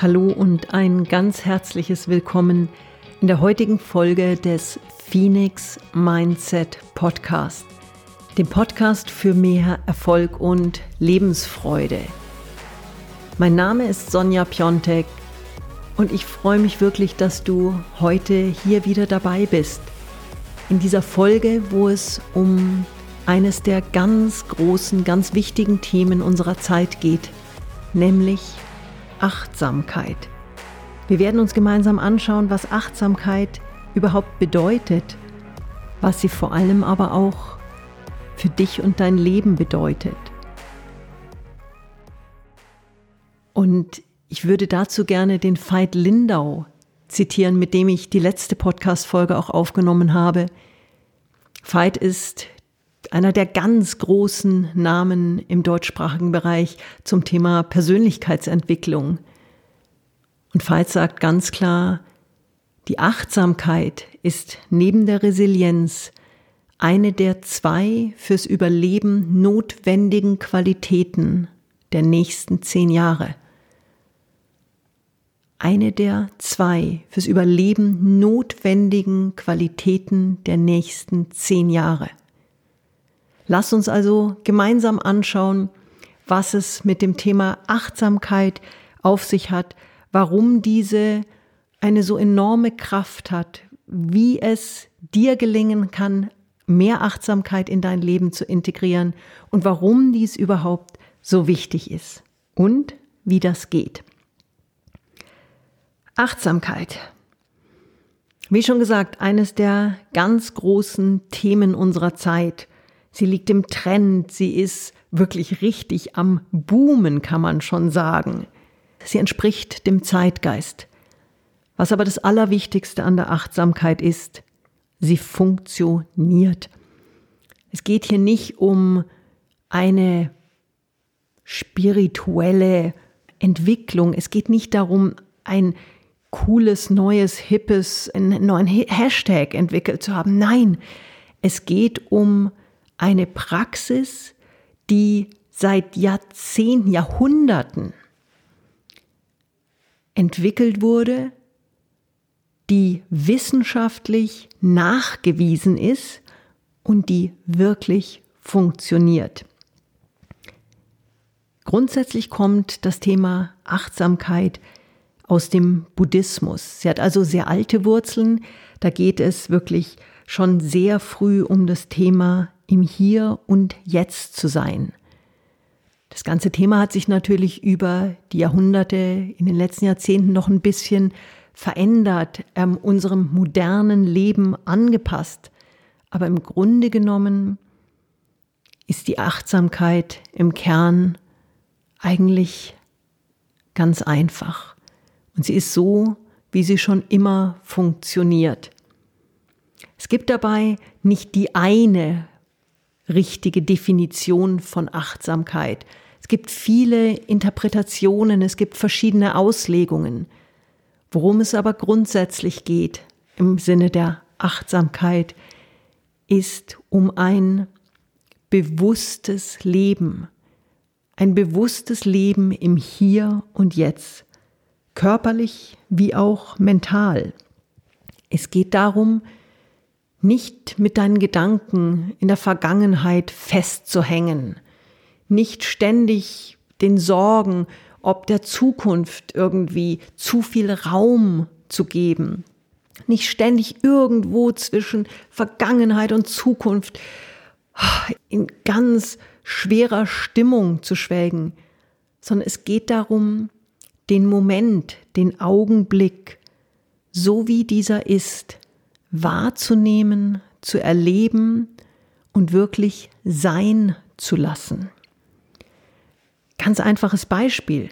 Hallo und ein ganz herzliches Willkommen in der heutigen Folge des Phoenix Mindset Podcast, dem Podcast für mehr Erfolg und Lebensfreude. Mein Name ist Sonja Piontek und ich freue mich wirklich, dass du heute hier wieder dabei bist. In dieser Folge, wo es um eines der ganz großen, ganz wichtigen Themen unserer Zeit geht, nämlich Achtsamkeit. Wir werden uns gemeinsam anschauen, was Achtsamkeit überhaupt bedeutet, was sie vor allem aber auch für dich und dein Leben bedeutet. Und ich würde dazu gerne den Veit Lindau zitieren, mit dem ich die letzte Podcast-Folge auch aufgenommen habe. Veit ist einer der ganz großen Namen im deutschsprachigen Bereich zum Thema Persönlichkeitsentwicklung. Und Veit sagt ganz klar, die Achtsamkeit ist neben der Resilienz eine der zwei fürs Überleben notwendigen Qualitäten der nächsten zehn Jahre. Eine der zwei fürs Überleben notwendigen Qualitäten der nächsten zehn Jahre. Lass uns also gemeinsam anschauen, was es mit dem Thema Achtsamkeit auf sich hat, warum diese eine so enorme Kraft hat, wie es dir gelingen kann, mehr Achtsamkeit in dein Leben zu integrieren und warum dies überhaupt so wichtig ist und wie das geht. Achtsamkeit. Wie schon gesagt, eines der ganz großen Themen unserer Zeit. Sie liegt im Trend, sie ist wirklich richtig am Boomen, kann man schon sagen. Sie entspricht dem Zeitgeist. Was aber das Allerwichtigste an der Achtsamkeit ist, sie funktioniert. Es geht hier nicht um eine spirituelle Entwicklung. Es geht nicht darum, ein cooles, neues, hippes, einen neuen Hashtag entwickelt zu haben. Nein, es geht um eine Praxis, die seit Jahrzehnten, Jahrhunderten entwickelt wurde, die wissenschaftlich nachgewiesen ist und die wirklich funktioniert. Grundsätzlich kommt das Thema Achtsamkeit aus dem Buddhismus. Sie hat also sehr alte Wurzeln. Da geht es wirklich schon sehr früh um das Thema im Hier und Jetzt zu sein. Das ganze Thema hat sich natürlich über die Jahrhunderte, in den letzten Jahrzehnten noch ein bisschen verändert, ähm, unserem modernen Leben angepasst. Aber im Grunde genommen ist die Achtsamkeit im Kern eigentlich ganz einfach. Und sie ist so, wie sie schon immer funktioniert. Es gibt dabei nicht die eine richtige Definition von Achtsamkeit. Es gibt viele Interpretationen, es gibt verschiedene Auslegungen. Worum es aber grundsätzlich geht im Sinne der Achtsamkeit, ist um ein bewusstes Leben, ein bewusstes Leben im Hier und Jetzt, körperlich wie auch mental. Es geht darum, nicht mit deinen Gedanken in der Vergangenheit festzuhängen, nicht ständig den Sorgen ob der Zukunft irgendwie zu viel Raum zu geben, nicht ständig irgendwo zwischen Vergangenheit und Zukunft in ganz schwerer Stimmung zu schwelgen, sondern es geht darum, den Moment, den Augenblick, so wie dieser ist, wahrzunehmen, zu erleben und wirklich sein zu lassen. Ganz einfaches Beispiel.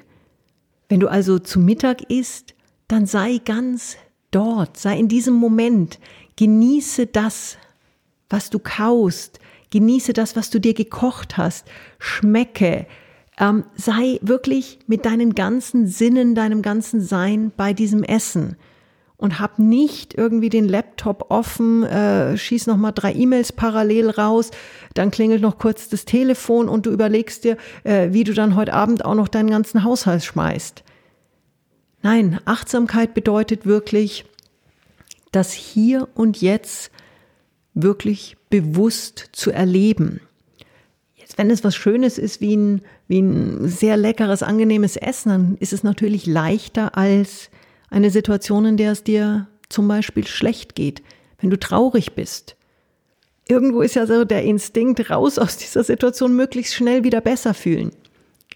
Wenn du also zu Mittag isst, dann sei ganz dort, sei in diesem Moment, genieße das, was du kaust, genieße das, was du dir gekocht hast, schmecke, ähm, sei wirklich mit deinen ganzen Sinnen, deinem ganzen Sein bei diesem Essen und hab nicht irgendwie den Laptop offen, äh, schieß noch mal drei E-Mails parallel raus, dann klingelt noch kurz das Telefon und du überlegst dir, äh, wie du dann heute Abend auch noch deinen ganzen Haushalt schmeißt. Nein, Achtsamkeit bedeutet wirklich, das Hier und Jetzt wirklich bewusst zu erleben. Jetzt, wenn es was Schönes ist, wie ein, wie ein sehr leckeres, angenehmes Essen, dann ist es natürlich leichter als eine Situation, in der es dir zum Beispiel schlecht geht, wenn du traurig bist. Irgendwo ist ja so der Instinkt raus aus dieser Situation, möglichst schnell wieder besser fühlen.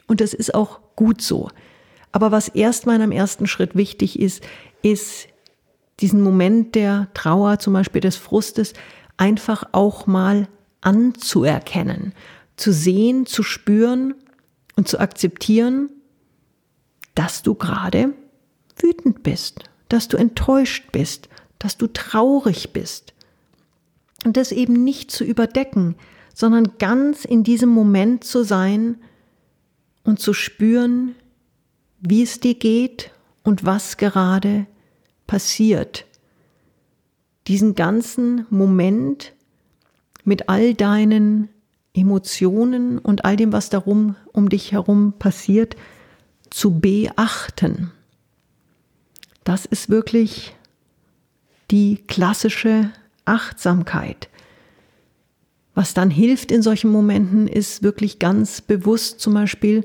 Und das ist auch gut so. Aber was erstmal in einem ersten Schritt wichtig ist, ist diesen Moment der Trauer, zum Beispiel des Frustes, einfach auch mal anzuerkennen, zu sehen, zu spüren und zu akzeptieren, dass du gerade wütend bist, dass du enttäuscht bist, dass du traurig bist. Und das eben nicht zu überdecken, sondern ganz in diesem Moment zu sein und zu spüren, wie es dir geht und was gerade passiert. Diesen ganzen Moment mit all deinen Emotionen und all dem, was darum um dich herum passiert, zu beachten. Das ist wirklich die klassische Achtsamkeit. Was dann hilft in solchen Momenten, ist wirklich ganz bewusst zum Beispiel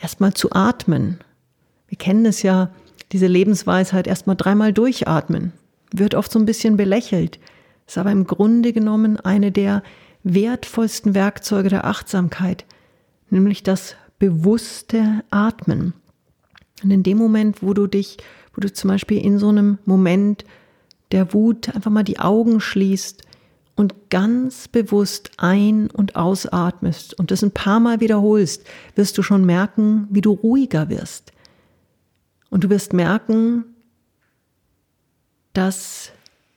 erstmal zu atmen. Wir kennen es ja, diese Lebensweisheit erstmal dreimal durchatmen. Wird oft so ein bisschen belächelt, ist aber im Grunde genommen eine der wertvollsten Werkzeuge der Achtsamkeit, nämlich das bewusste Atmen. Und in dem Moment, wo du dich, wo du zum Beispiel in so einem Moment der Wut einfach mal die Augen schließt und ganz bewusst ein- und ausatmest und das ein paar Mal wiederholst, wirst du schon merken, wie du ruhiger wirst. Und du wirst merken, dass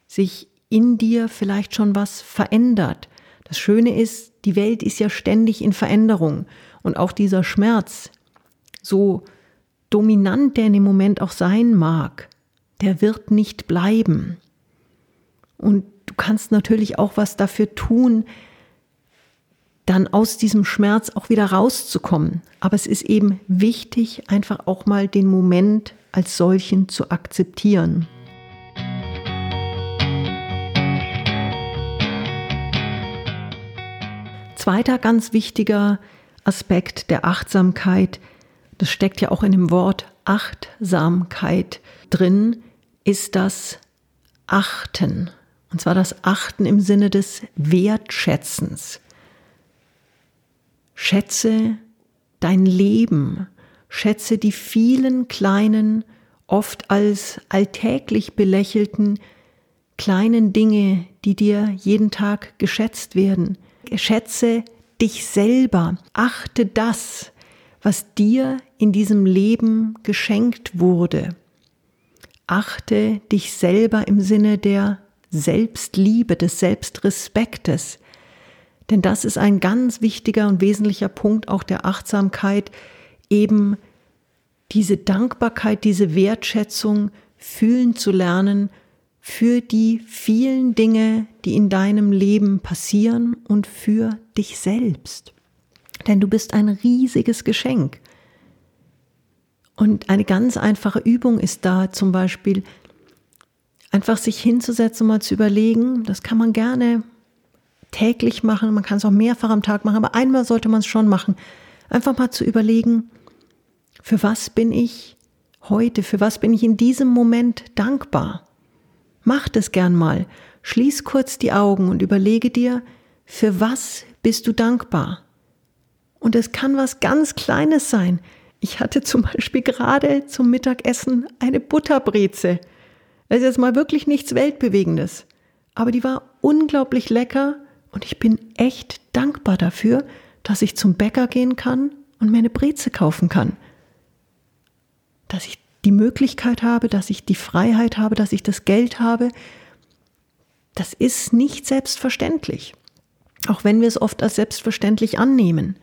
sich in dir vielleicht schon was verändert. Das Schöne ist, die Welt ist ja ständig in Veränderung und auch dieser Schmerz, so dominant der in dem Moment auch sein mag, der wird nicht bleiben. Und du kannst natürlich auch was dafür tun, dann aus diesem Schmerz auch wieder rauszukommen. Aber es ist eben wichtig, einfach auch mal den Moment als solchen zu akzeptieren. Zweiter ganz wichtiger Aspekt der Achtsamkeit, das steckt ja auch in dem Wort Achtsamkeit drin, ist das Achten. Und zwar das Achten im Sinne des Wertschätzens. Schätze dein Leben, schätze die vielen kleinen, oft als alltäglich belächelten kleinen Dinge, die dir jeden Tag geschätzt werden. Schätze dich selber, achte das, was dir in diesem Leben geschenkt wurde. Achte dich selber im Sinne der Selbstliebe, des Selbstrespektes. Denn das ist ein ganz wichtiger und wesentlicher Punkt auch der Achtsamkeit, eben diese Dankbarkeit, diese Wertschätzung fühlen zu lernen für die vielen Dinge, die in deinem Leben passieren und für dich selbst. Denn du bist ein riesiges Geschenk. Und eine ganz einfache Übung ist da zum Beispiel, einfach sich hinzusetzen mal zu überlegen, das kann man gerne täglich machen, man kann es auch mehrfach am Tag machen, aber einmal sollte man es schon machen. Einfach mal zu überlegen, für was bin ich heute, für was bin ich in diesem Moment dankbar. Mach das gern mal. Schließ kurz die Augen und überlege dir, für was bist du dankbar? Und es kann was ganz Kleines sein. Ich hatte zum Beispiel gerade zum Mittagessen eine Butterbreze. Das ist jetzt mal wirklich nichts Weltbewegendes. Aber die war unglaublich lecker und ich bin echt dankbar dafür, dass ich zum Bäcker gehen kann und mir eine Breze kaufen kann. Dass ich die Möglichkeit habe, dass ich die Freiheit habe, dass ich das Geld habe. Das ist nicht selbstverständlich. Auch wenn wir es oft als selbstverständlich annehmen.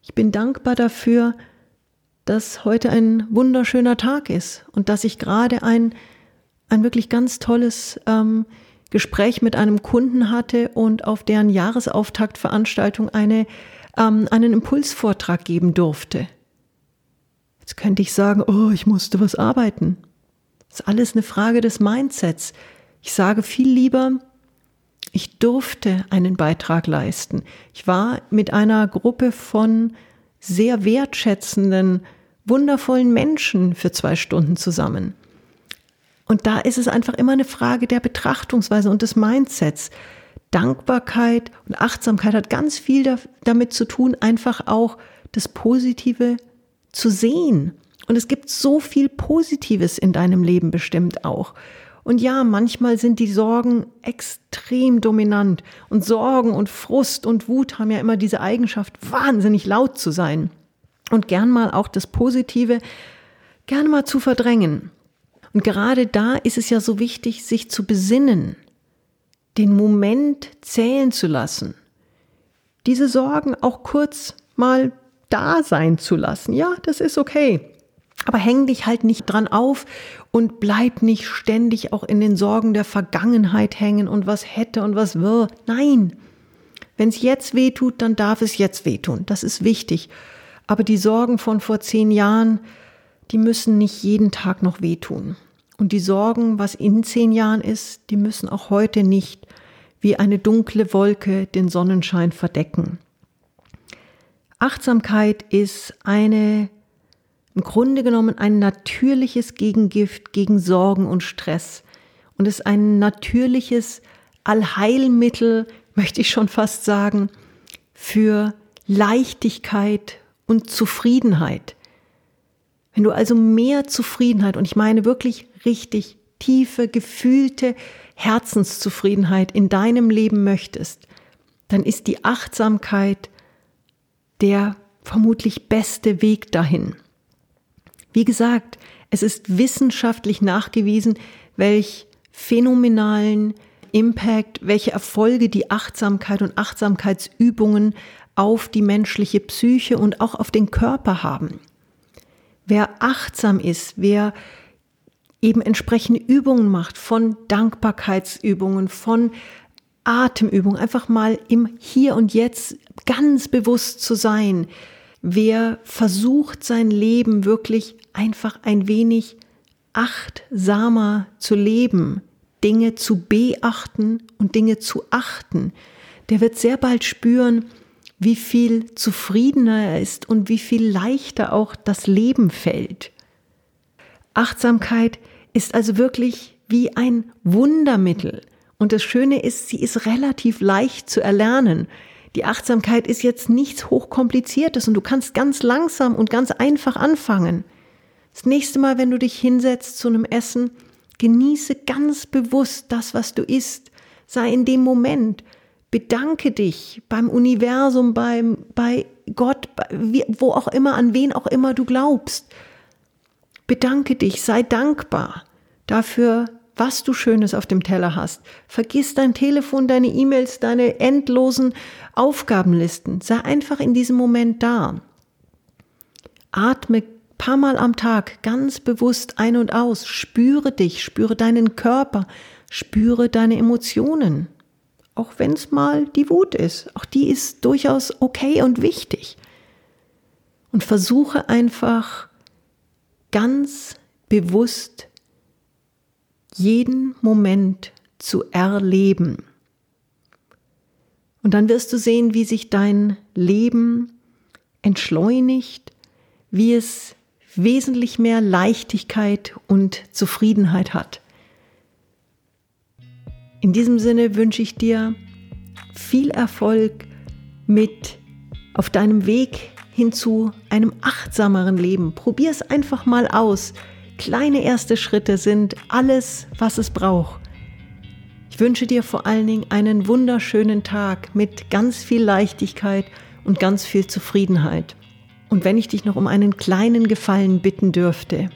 Ich bin dankbar dafür, dass heute ein wunderschöner Tag ist und dass ich gerade ein ein wirklich ganz tolles ähm, Gespräch mit einem Kunden hatte und auf deren Jahresauftaktveranstaltung eine, ähm, einen Impulsvortrag geben durfte. Jetzt könnte ich sagen, oh, ich musste was arbeiten. Das ist alles eine Frage des Mindsets. Ich sage viel lieber, ich durfte einen Beitrag leisten. Ich war mit einer Gruppe von sehr wertschätzenden, wundervollen Menschen für zwei Stunden zusammen. Und da ist es einfach immer eine Frage der Betrachtungsweise und des Mindsets. Dankbarkeit und Achtsamkeit hat ganz viel damit zu tun, einfach auch das Positive zu sehen. Und es gibt so viel Positives in deinem Leben bestimmt auch. Und ja, manchmal sind die Sorgen extrem dominant. Und Sorgen und Frust und Wut haben ja immer diese Eigenschaft, wahnsinnig laut zu sein. Und gern mal auch das Positive, gern mal zu verdrängen. Und gerade da ist es ja so wichtig, sich zu besinnen, den Moment zählen zu lassen, diese Sorgen auch kurz mal da sein zu lassen. Ja, das ist okay. Aber häng dich halt nicht dran auf und bleib nicht ständig auch in den Sorgen der Vergangenheit hängen und was hätte und was wird. Nein. Wenn es jetzt weh tut, dann darf es jetzt wehtun. Das ist wichtig. Aber die Sorgen von vor zehn Jahren, die müssen nicht jeden Tag noch wehtun. Und die Sorgen, was in zehn Jahren ist, die müssen auch heute nicht wie eine dunkle Wolke den Sonnenschein verdecken. Achtsamkeit ist eine im Grunde genommen ein natürliches Gegengift gegen Sorgen und Stress und ist ein natürliches Allheilmittel, möchte ich schon fast sagen, für Leichtigkeit und Zufriedenheit. Wenn du also mehr Zufriedenheit, und ich meine wirklich richtig tiefe, gefühlte Herzenszufriedenheit in deinem Leben möchtest, dann ist die Achtsamkeit der vermutlich beste Weg dahin. Wie gesagt, es ist wissenschaftlich nachgewiesen, welch phänomenalen Impact, welche Erfolge die Achtsamkeit und Achtsamkeitsübungen auf die menschliche Psyche und auch auf den Körper haben. Wer achtsam ist, wer eben entsprechende Übungen macht, von Dankbarkeitsübungen, von Atemübungen, einfach mal im Hier und Jetzt ganz bewusst zu sein, wer versucht sein Leben wirklich einfach ein wenig achtsamer zu leben, Dinge zu beachten und Dinge zu achten, der wird sehr bald spüren, wie viel zufriedener er ist und wie viel leichter auch das Leben fällt. Achtsamkeit ist also wirklich wie ein Wundermittel. Und das Schöne ist, sie ist relativ leicht zu erlernen. Die Achtsamkeit ist jetzt nichts Hochkompliziertes und du kannst ganz langsam und ganz einfach anfangen. Das nächste Mal, wenn du dich hinsetzt zu einem Essen, genieße ganz bewusst das, was du isst. Sei in dem Moment. Bedanke dich beim Universum, beim, bei Gott, bei, wo auch immer, an wen auch immer du glaubst. Bedanke dich, sei dankbar dafür, was du Schönes auf dem Teller hast. Vergiss dein Telefon, deine E-Mails, deine endlosen Aufgabenlisten. Sei einfach in diesem Moment da. Atme paar Mal am Tag ganz bewusst ein und aus. Spüre dich, spüre deinen Körper, spüre deine Emotionen. Auch wenn es mal die Wut ist. Auch die ist durchaus okay und wichtig. Und versuche einfach ganz bewusst jeden Moment zu erleben. Und dann wirst du sehen, wie sich dein Leben entschleunigt, wie es wesentlich mehr Leichtigkeit und Zufriedenheit hat. In diesem Sinne wünsche ich dir viel Erfolg mit auf deinem Weg hin zu einem achtsameren Leben. Probier es einfach mal aus. Kleine erste Schritte sind alles, was es braucht. Ich wünsche dir vor allen Dingen einen wunderschönen Tag mit ganz viel Leichtigkeit und ganz viel Zufriedenheit. Und wenn ich dich noch um einen kleinen Gefallen bitten dürfte,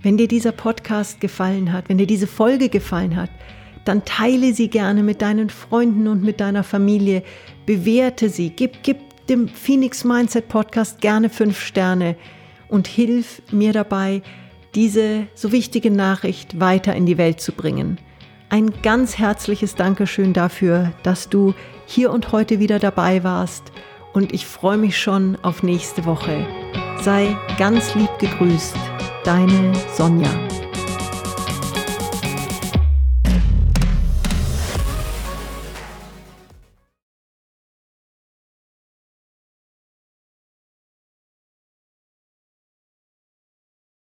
wenn dir dieser Podcast gefallen hat, wenn dir diese Folge gefallen hat, dann teile sie gerne mit deinen Freunden und mit deiner Familie, bewerte sie, gib, gib dem Phoenix Mindset Podcast gerne fünf Sterne und hilf mir dabei, diese so wichtige Nachricht weiter in die Welt zu bringen. Ein ganz herzliches Dankeschön dafür, dass du hier und heute wieder dabei warst und ich freue mich schon auf nächste Woche. Sei ganz lieb gegrüßt, deine Sonja.